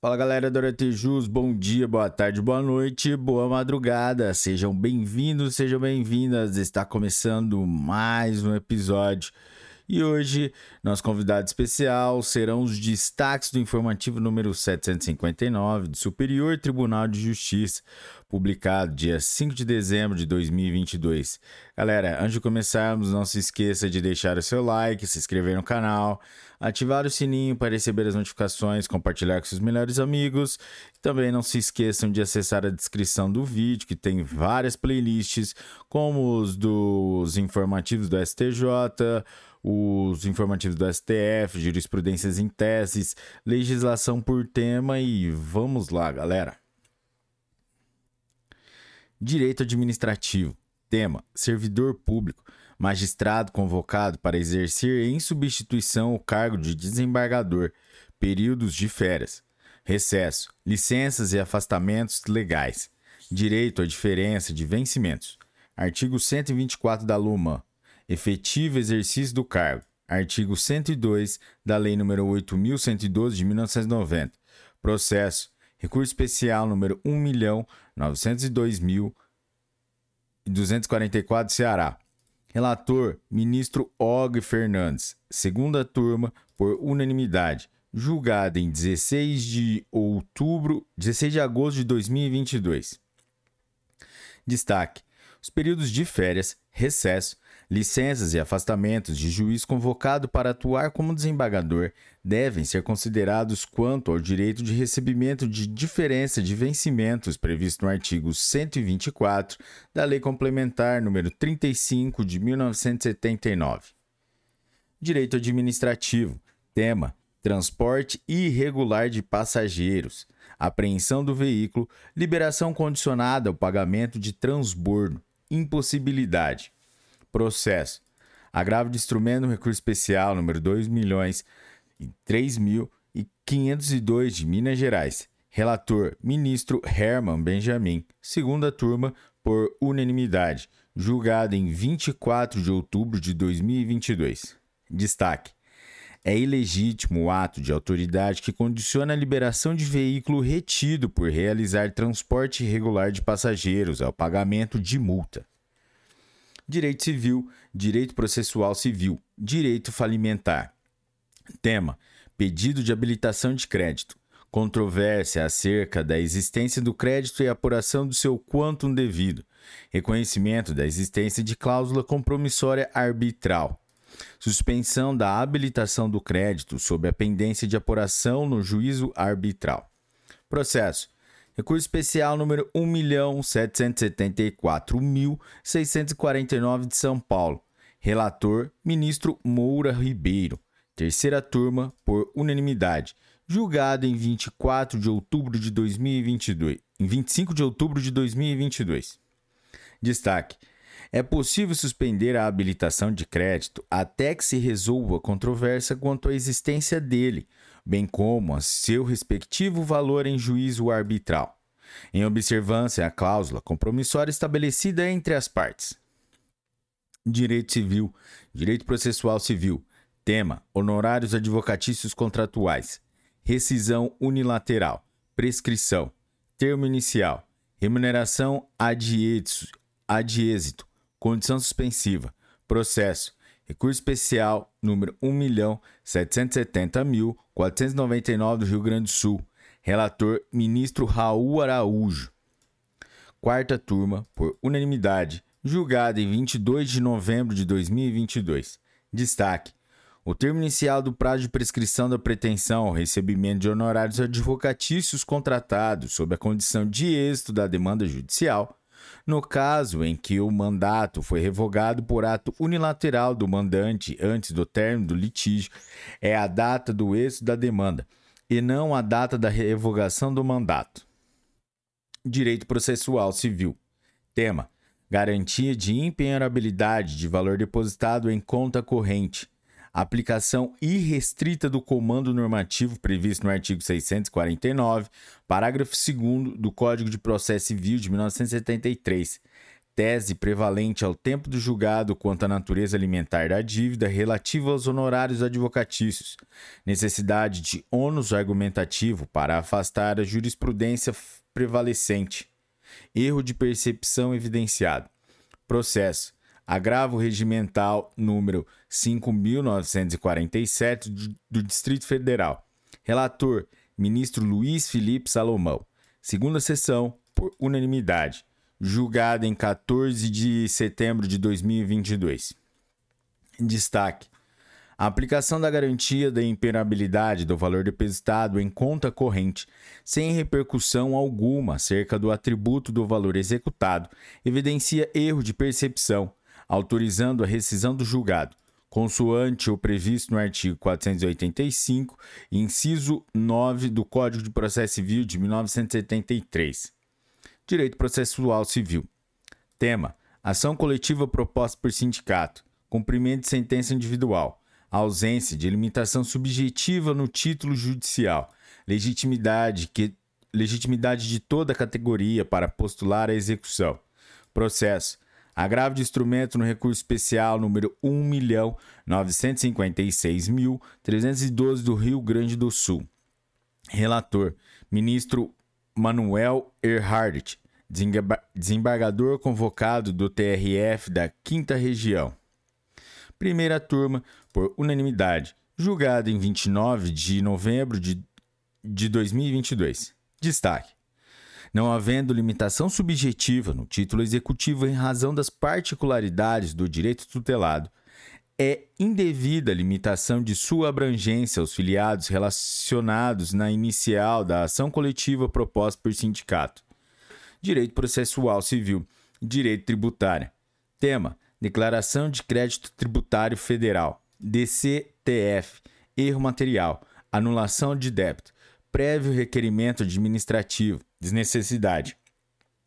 Fala galera do Aretejus, bom dia, boa tarde, boa noite, boa madrugada. Sejam bem-vindos, sejam bem-vindas. Está começando mais um episódio. E hoje, nosso convidado especial serão os destaques do informativo número 759 do Superior Tribunal de Justiça, publicado dia 5 de dezembro de 2022. Galera, antes de começarmos, não se esqueça de deixar o seu like, se inscrever no canal, ativar o sininho para receber as notificações, compartilhar com seus melhores amigos. Também não se esqueçam de acessar a descrição do vídeo, que tem várias playlists, como os dos informativos do STJ, os informativos do STF, jurisprudências em teses, legislação por tema e vamos lá, galera. Direito administrativo. Tema: servidor público, magistrado convocado para exercer em substituição o cargo de desembargador, períodos de férias, recesso, licenças e afastamentos legais, direito à diferença de vencimentos. Artigo 124 da LUMA. Efetivo exercício do cargo. Artigo 102 da Lei nº 8112 de 1990. Processo. Recurso especial número 1.902.244 Ceará. Relator: Ministro Og Fernandes. Segunda turma por unanimidade. Julgada em 16 de outubro, 16 de agosto de 2022. Destaque: os períodos de férias, recesso, licenças e afastamentos de juiz convocado para atuar como desembargador devem ser considerados quanto ao direito de recebimento de diferença de vencimentos previsto no artigo 124 da Lei Complementar número 35 de 1979. Direito administrativo. Tema: transporte irregular de passageiros, apreensão do veículo, liberação condicionada ao pagamento de transbordo, impossibilidade. Processo. Agravo de instrumento no recurso especial número 2 milhões e 3 mil e 502 de Minas Gerais. Relator: Ministro Herman Benjamin. Segunda turma por unanimidade. Julgado em 24 de outubro de 2022. Destaque: é ilegítimo o ato de autoridade que condiciona a liberação de veículo retido por realizar transporte irregular de passageiros ao pagamento de multa. Direito Civil, Direito Processual Civil, Direito Falimentar. Tema: Pedido de habilitação de crédito. Controvérsia acerca da existência do crédito e apuração do seu quantum devido. Reconhecimento da existência de cláusula compromissória arbitral. Suspensão da habilitação do crédito sob a pendência de apuração no juízo arbitral. Processo Recurso especial número 1.774.649 de São Paulo. Relator: Ministro Moura Ribeiro. Terceira turma, por unanimidade. Julgado em 24 de outubro de 2022. Em 25 de outubro de 2022. Destaque: é possível suspender a habilitação de crédito até que se resolva a controvérsia quanto à existência dele, bem como a seu respectivo valor em juízo arbitral, em observância à cláusula compromissória estabelecida entre as partes. Direito Civil, Direito Processual Civil, tema: honorários advocatícios contratuais, rescisão unilateral, prescrição, termo inicial, remuneração ad êxito, condição suspensiva, processo, recurso especial número 1.770.499 do Rio Grande do Sul, relator ministro Raul Araújo. Quarta turma, por unanimidade, julgada em 22 de novembro de 2022. Destaque: o termo inicial do prazo de prescrição da pretensão ao recebimento de honorários advocatícios contratados sob a condição de êxito da demanda judicial no caso em que o mandato foi revogado por ato unilateral do mandante antes do término do litígio, é a data do êxito da demanda e não a data da revogação do mandato. Direito processual civil. Tema: Garantia de impenhorabilidade de valor depositado em conta corrente aplicação irrestrita do comando normativo previsto no artigo 649, parágrafo 2 do Código de Processo Civil de 1973. tese prevalente ao tempo do julgado quanto à natureza alimentar da dívida relativa aos honorários advocatícios, necessidade de ônus argumentativo para afastar a jurisprudência prevalecente, erro de percepção evidenciado. Processo. Agravo regimental número 5947 do Distrito Federal. Relator: Ministro Luiz Felipe Salomão. Segunda sessão, por unanimidade julgada em 14 de setembro de 2022. Destaque: a aplicação da garantia da imperabilidade do valor depositado em conta corrente, sem repercussão alguma acerca do atributo do valor executado, evidencia erro de percepção, autorizando a rescisão do julgado, consoante o previsto no artigo 485, inciso 9 do Código de Processo Civil de 1973. Direito Processual Civil. Tema: Ação coletiva proposta por sindicato. Cumprimento de sentença individual. Ausência de limitação subjetiva no título judicial. Legitimidade, que, legitimidade de toda a categoria para postular a execução. Processo. Agravo de instrumento no recurso especial número 1.956.312 do Rio Grande do Sul. Relator: Ministro Manuel Erhardt, desembargador convocado do TRF da Quinta Região. Primeira turma, por unanimidade, julgado em 29 de novembro de, de 2022. Destaque: não havendo limitação subjetiva no título executivo em razão das particularidades do direito tutelado, é indevida a limitação de sua abrangência aos filiados relacionados na inicial da ação coletiva proposta por sindicato. Direito Processual Civil, Direito Tributário. Tema: Declaração de Crédito Tributário Federal, DCTF, erro material, anulação de débito, prévio requerimento administrativo, desnecessidade,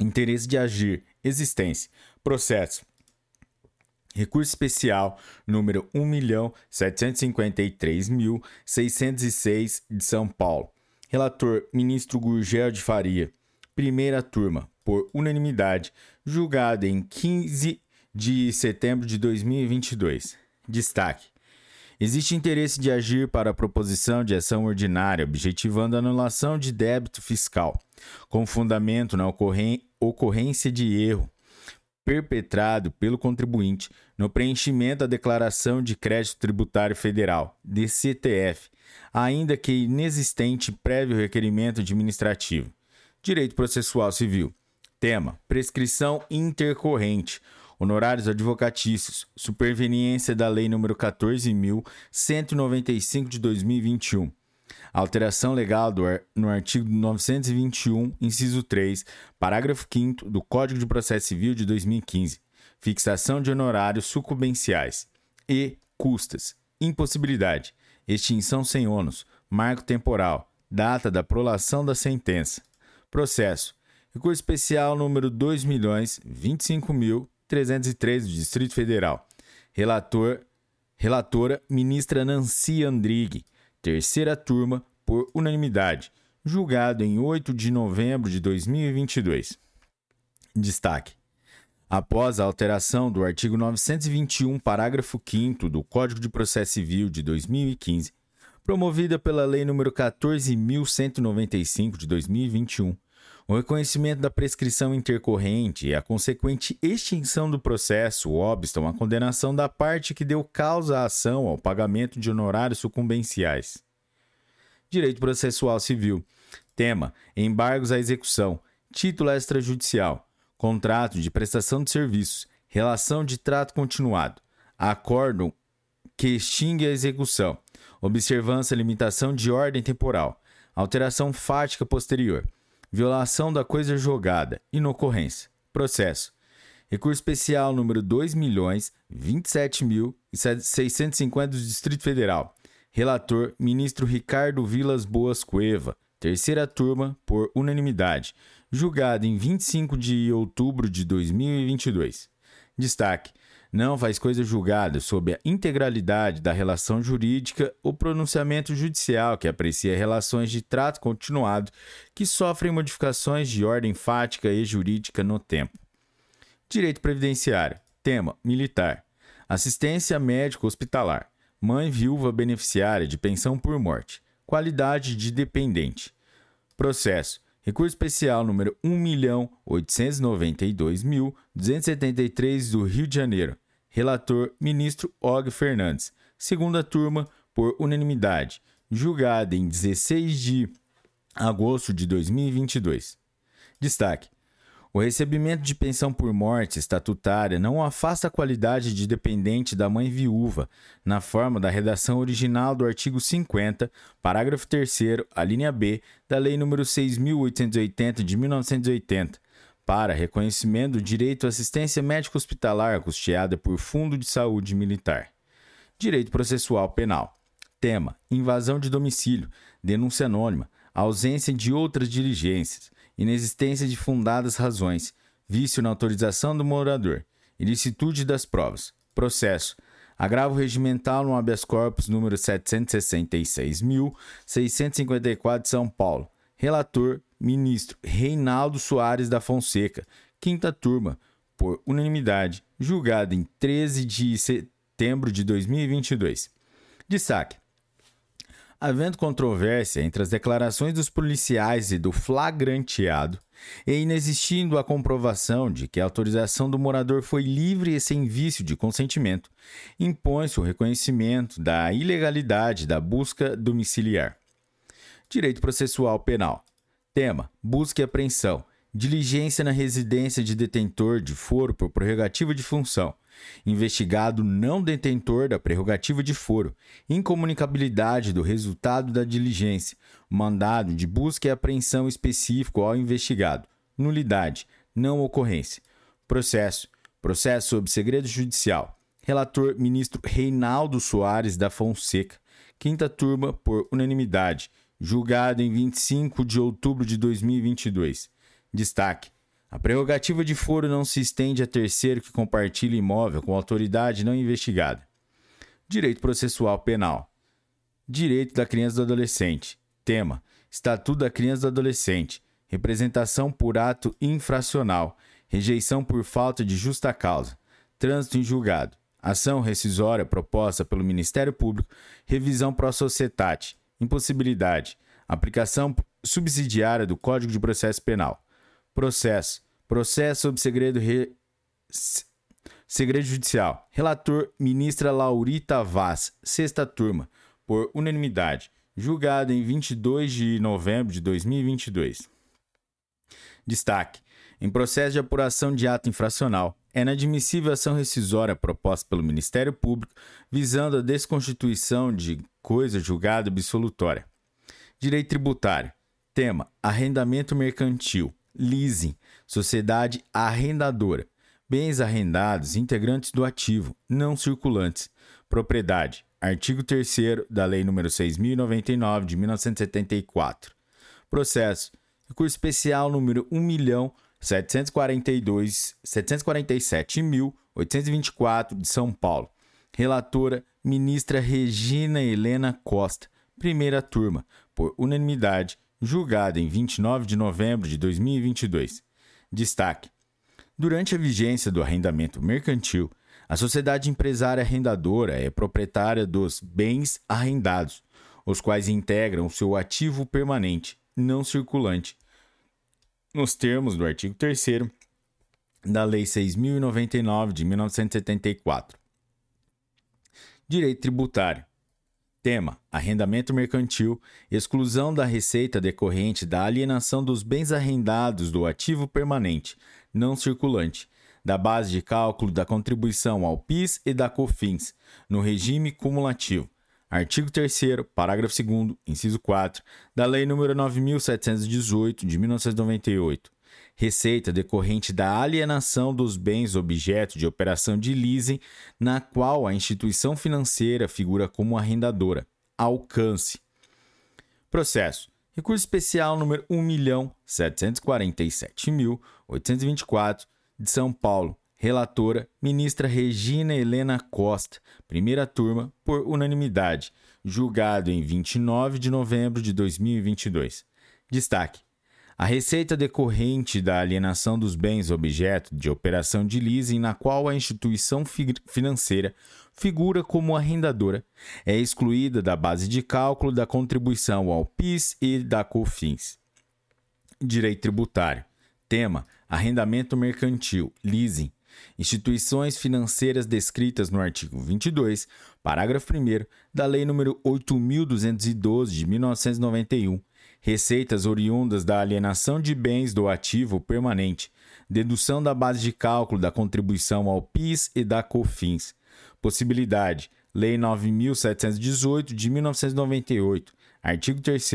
interesse de agir, existência, processo Recurso especial número 1.753.606 de São Paulo. Relator: Ministro Gurgel de Faria. Primeira turma, por unanimidade, julgado em 15 de setembro de 2022. Destaque: Existe interesse de agir para a proposição de ação ordinária, objetivando a anulação de débito fiscal, com fundamento na ocorrência de erro perpetrado pelo contribuinte no preenchimento da Declaração de Crédito Tributário Federal, DCTF, ainda que inexistente prévio requerimento administrativo. Direito Processual Civil. Tema: Prescrição intercorrente. Honorários advocatícios. Superveniência da Lei nº 14.195 de 2021 Alteração legal do, no artigo 921, inciso 3, parágrafo 5 do Código de Processo Civil de 2015. Fixação de honorários sucumbenciais. E custas. Impossibilidade. Extinção sem ônus. Marco temporal. Data da prolação da sentença. Processo. Recurso especial número 2.025.303 do Distrito Federal. Relator, relatora, ministra Nancy Andrighi terceira turma, por unanimidade, julgado em 8 de novembro de 2022. Destaque: Após a alteração do artigo 921, parágrafo 5 do Código de Processo Civil de 2015, promovida pela Lei nº 14.195 de 2021, o reconhecimento da prescrição intercorrente e a consequente extinção do processo obstam a condenação da parte que deu causa à ação ao pagamento de honorários sucumbenciais. Direito Processual Civil. Tema: Embargos à execução. Título extrajudicial. Contrato de prestação de serviços. Relação de trato continuado. Acórdão que extingue a execução. Observância limitação de ordem temporal. Alteração fática posterior violação da coisa jogada, inocorrência, processo. Recurso especial número 2.027.650 do Distrito Federal. Relator: Ministro Ricardo Vilas Boas Cueva. Terceira turma, por unanimidade. Julgado em 25 de outubro de 2022. Destaque: não faz coisa julgada sob a integralidade da relação jurídica ou pronunciamento judicial que aprecia relações de trato continuado que sofrem modificações de ordem fática e jurídica no tempo. Direito previdenciário. Tema: militar. Assistência médico hospitalar. Mãe viúva beneficiária de pensão por morte. Qualidade de dependente. Processo. Recurso especial número 1.892.273 do Rio de Janeiro. Relator: Ministro Og Fernandes. Segunda turma, por unanimidade. Julgada em 16 de agosto de 2022. Destaque: o recebimento de pensão por morte estatutária não afasta a qualidade de dependente da mãe viúva, na forma da redação original do artigo 50, parágrafo 3, a linha B, da Lei nº 6.880 de 1980, para reconhecimento do direito à assistência médico-hospitalar custeada por Fundo de Saúde Militar. Direito processual penal. Tema: invasão de domicílio, denúncia anônima, ausência de outras diligências inexistência de fundadas razões, vício na autorização do morador, ilicitude das provas, processo, agravo regimental no habeas corpus número 766.654 de São Paulo, relator, ministro Reinaldo Soares da Fonseca, quinta turma, por unanimidade, julgado em 13 de setembro de 2022. Destaque: Havendo controvérsia entre as declarações dos policiais e do flagranteado, e inexistindo a comprovação de que a autorização do morador foi livre e sem vício de consentimento, impõe-se o reconhecimento da ilegalidade da busca domiciliar. Direito processual penal. Tema: busca e apreensão. Diligência na residência de detentor de foro por prerrogativa de função investigado não detentor da prerrogativa de foro, incomunicabilidade do resultado da diligência, mandado de busca e apreensão específico ao investigado, nulidade, não ocorrência. Processo. Processo sob segredo judicial. Relator ministro Reinaldo Soares da Fonseca. Quinta turma por unanimidade. Julgado em 25 de outubro de 2022. Destaque: a prerrogativa de foro não se estende a terceiro que compartilha imóvel com autoridade não investigada. Direito processual penal. Direito da criança e do adolescente. Tema: Estatuto da criança e do adolescente. Representação por ato infracional. Rejeição por falta de justa causa. Trânsito em julgado. Ação rescisória proposta pelo Ministério Público. Revisão pro societate. Impossibilidade. Aplicação subsidiária do Código de Processo Penal. Processo. Processo sob segredo, re... segredo judicial. Relator, ministra Laurita Vaz, sexta turma, por unanimidade. Julgado em 22 de novembro de 2022. Destaque: em processo de apuração de ato infracional, é inadmissível a ação rescisória proposta pelo Ministério Público visando a desconstituição de coisa julgada absolutória. Direito tributário. Tema: arrendamento mercantil leasing, sociedade arrendadora, bens arrendados integrantes do ativo, não circulantes, propriedade, artigo 3 da Lei nº 6099 de 1974. Processo, recurso especial número 1.747.824 de São Paulo. Relatora, ministra Regina Helena Costa, primeira turma, por unanimidade, julgado em 29 de novembro de 2022. Destaque: Durante a vigência do arrendamento mercantil, a sociedade empresária arrendadora é proprietária dos bens arrendados, os quais integram seu ativo permanente, não circulante, nos termos do artigo 3 da Lei 6099 de 1974. Direito tributário. Tema: Arrendamento mercantil, exclusão da receita decorrente da alienação dos bens arrendados do ativo permanente, não circulante, da base de cálculo da contribuição ao PIS e da COFINS, no regime cumulativo. Artigo 3 parágrafo 2 inciso 4, da Lei nº 9718 de 1998 receita decorrente da alienação dos bens objeto de operação de leasing na qual a instituição financeira figura como arrendadora. Alcance. Processo. Recurso especial número 1.747.824 de São Paulo. Relatora, ministra Regina Helena Costa, primeira turma, por unanimidade, julgado em 29 de novembro de 2022. Destaque: A receita decorrente da alienação dos bens objeto de operação de leasing na qual a instituição fi financeira figura como arrendadora é excluída da base de cálculo da contribuição ao PIS e da COFINS. Direito tributário. Tema: arrendamento mercantil, leasing. Instituições financeiras descritas no artigo 22, parágrafo 1 da Lei nº 8212 de 1991 receitas oriundas da alienação de bens do ativo permanente, dedução da base de cálculo da contribuição ao PIS e da COFINS. Possibilidade: Lei 9718 de 1998, artigo 3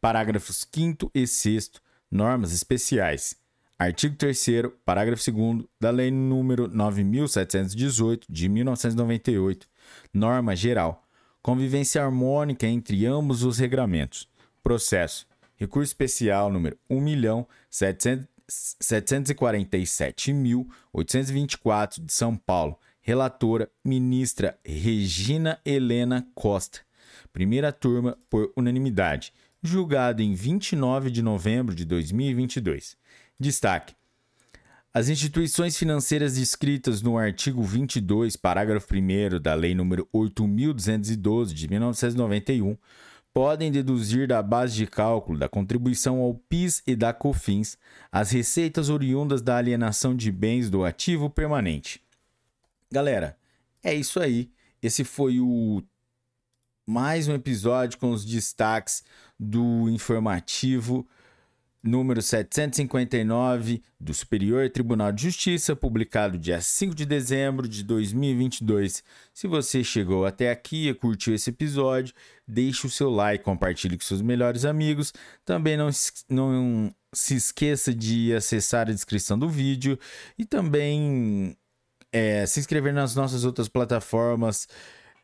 parágrafos 5 e 6 normas especiais. Artigo 3 parágrafo 2 da Lei nº 9718 de 1998, norma geral. Convivência harmônica entre ambos os regramentos. Processo. Recurso especial número 1.747.824 de São Paulo. Relatora, ministra Regina Helena Costa. Primeira turma por unanimidade. Julgado em 29 de novembro de 2022. Destaque: as instituições financeiras descritas no artigo 22, parágrafo 1 da Lei nº 8.212 de 1991 podem deduzir da base de cálculo da contribuição ao PIS e da COFINS as receitas oriundas da alienação de bens do ativo permanente. Galera, é isso aí. Esse foi o mais um episódio com os destaques do informativo número 759 do Superior Tribunal de Justiça, publicado dia 5 de dezembro de 2022. Se você chegou até aqui e curtiu esse episódio, deixe o seu like, compartilhe com seus melhores amigos. Também não, não se esqueça de acessar a descrição do vídeo e também é, se inscrever nas nossas outras plataformas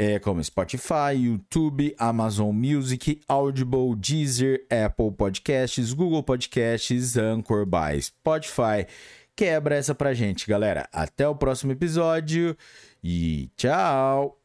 é, como Spotify, YouTube, Amazon Music, Audible, Deezer, Apple Podcasts, Google Podcasts, Anchor by Spotify. Quebra essa pra gente, galera. Até o próximo episódio e tchau!